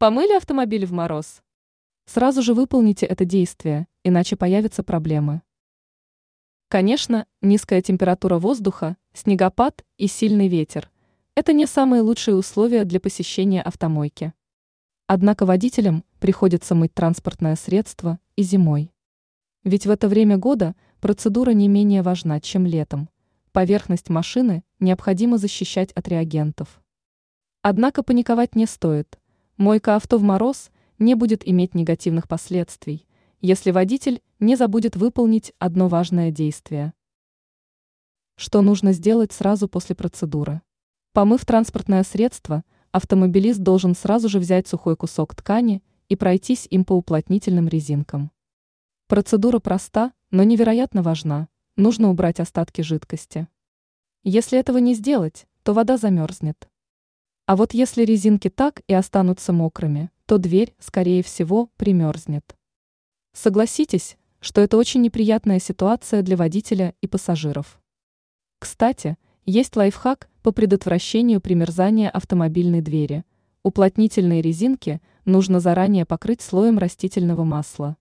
Помыли автомобиль в мороз? Сразу же выполните это действие, иначе появятся проблемы. Конечно, низкая температура воздуха, снегопад и сильный ветер – это не самые лучшие условия для посещения автомойки. Однако водителям приходится мыть транспортное средство и зимой. Ведь в это время года процедура не менее важна, чем летом. Поверхность машины необходимо защищать от реагентов. Однако паниковать не стоит. Мойка авто в мороз не будет иметь негативных последствий, если водитель не забудет выполнить одно важное действие. Что нужно сделать сразу после процедуры? Помыв транспортное средство, автомобилист должен сразу же взять сухой кусок ткани и пройтись им по уплотнительным резинкам. Процедура проста, но невероятно важна. Нужно убрать остатки жидкости. Если этого не сделать, то вода замерзнет. А вот если резинки так и останутся мокрыми, то дверь, скорее всего, примерзнет. Согласитесь, что это очень неприятная ситуация для водителя и пассажиров. Кстати, есть лайфхак по предотвращению примерзания автомобильной двери. Уплотнительные резинки нужно заранее покрыть слоем растительного масла.